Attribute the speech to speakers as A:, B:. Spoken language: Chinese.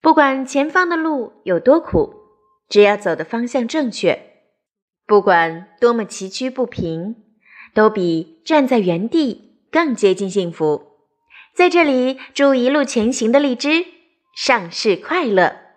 A: 不管前方的路有多苦只要走的方向正确不管多么崎岖不平都比站在原地更接近幸福。在这里祝一路前行的荔枝上市快乐。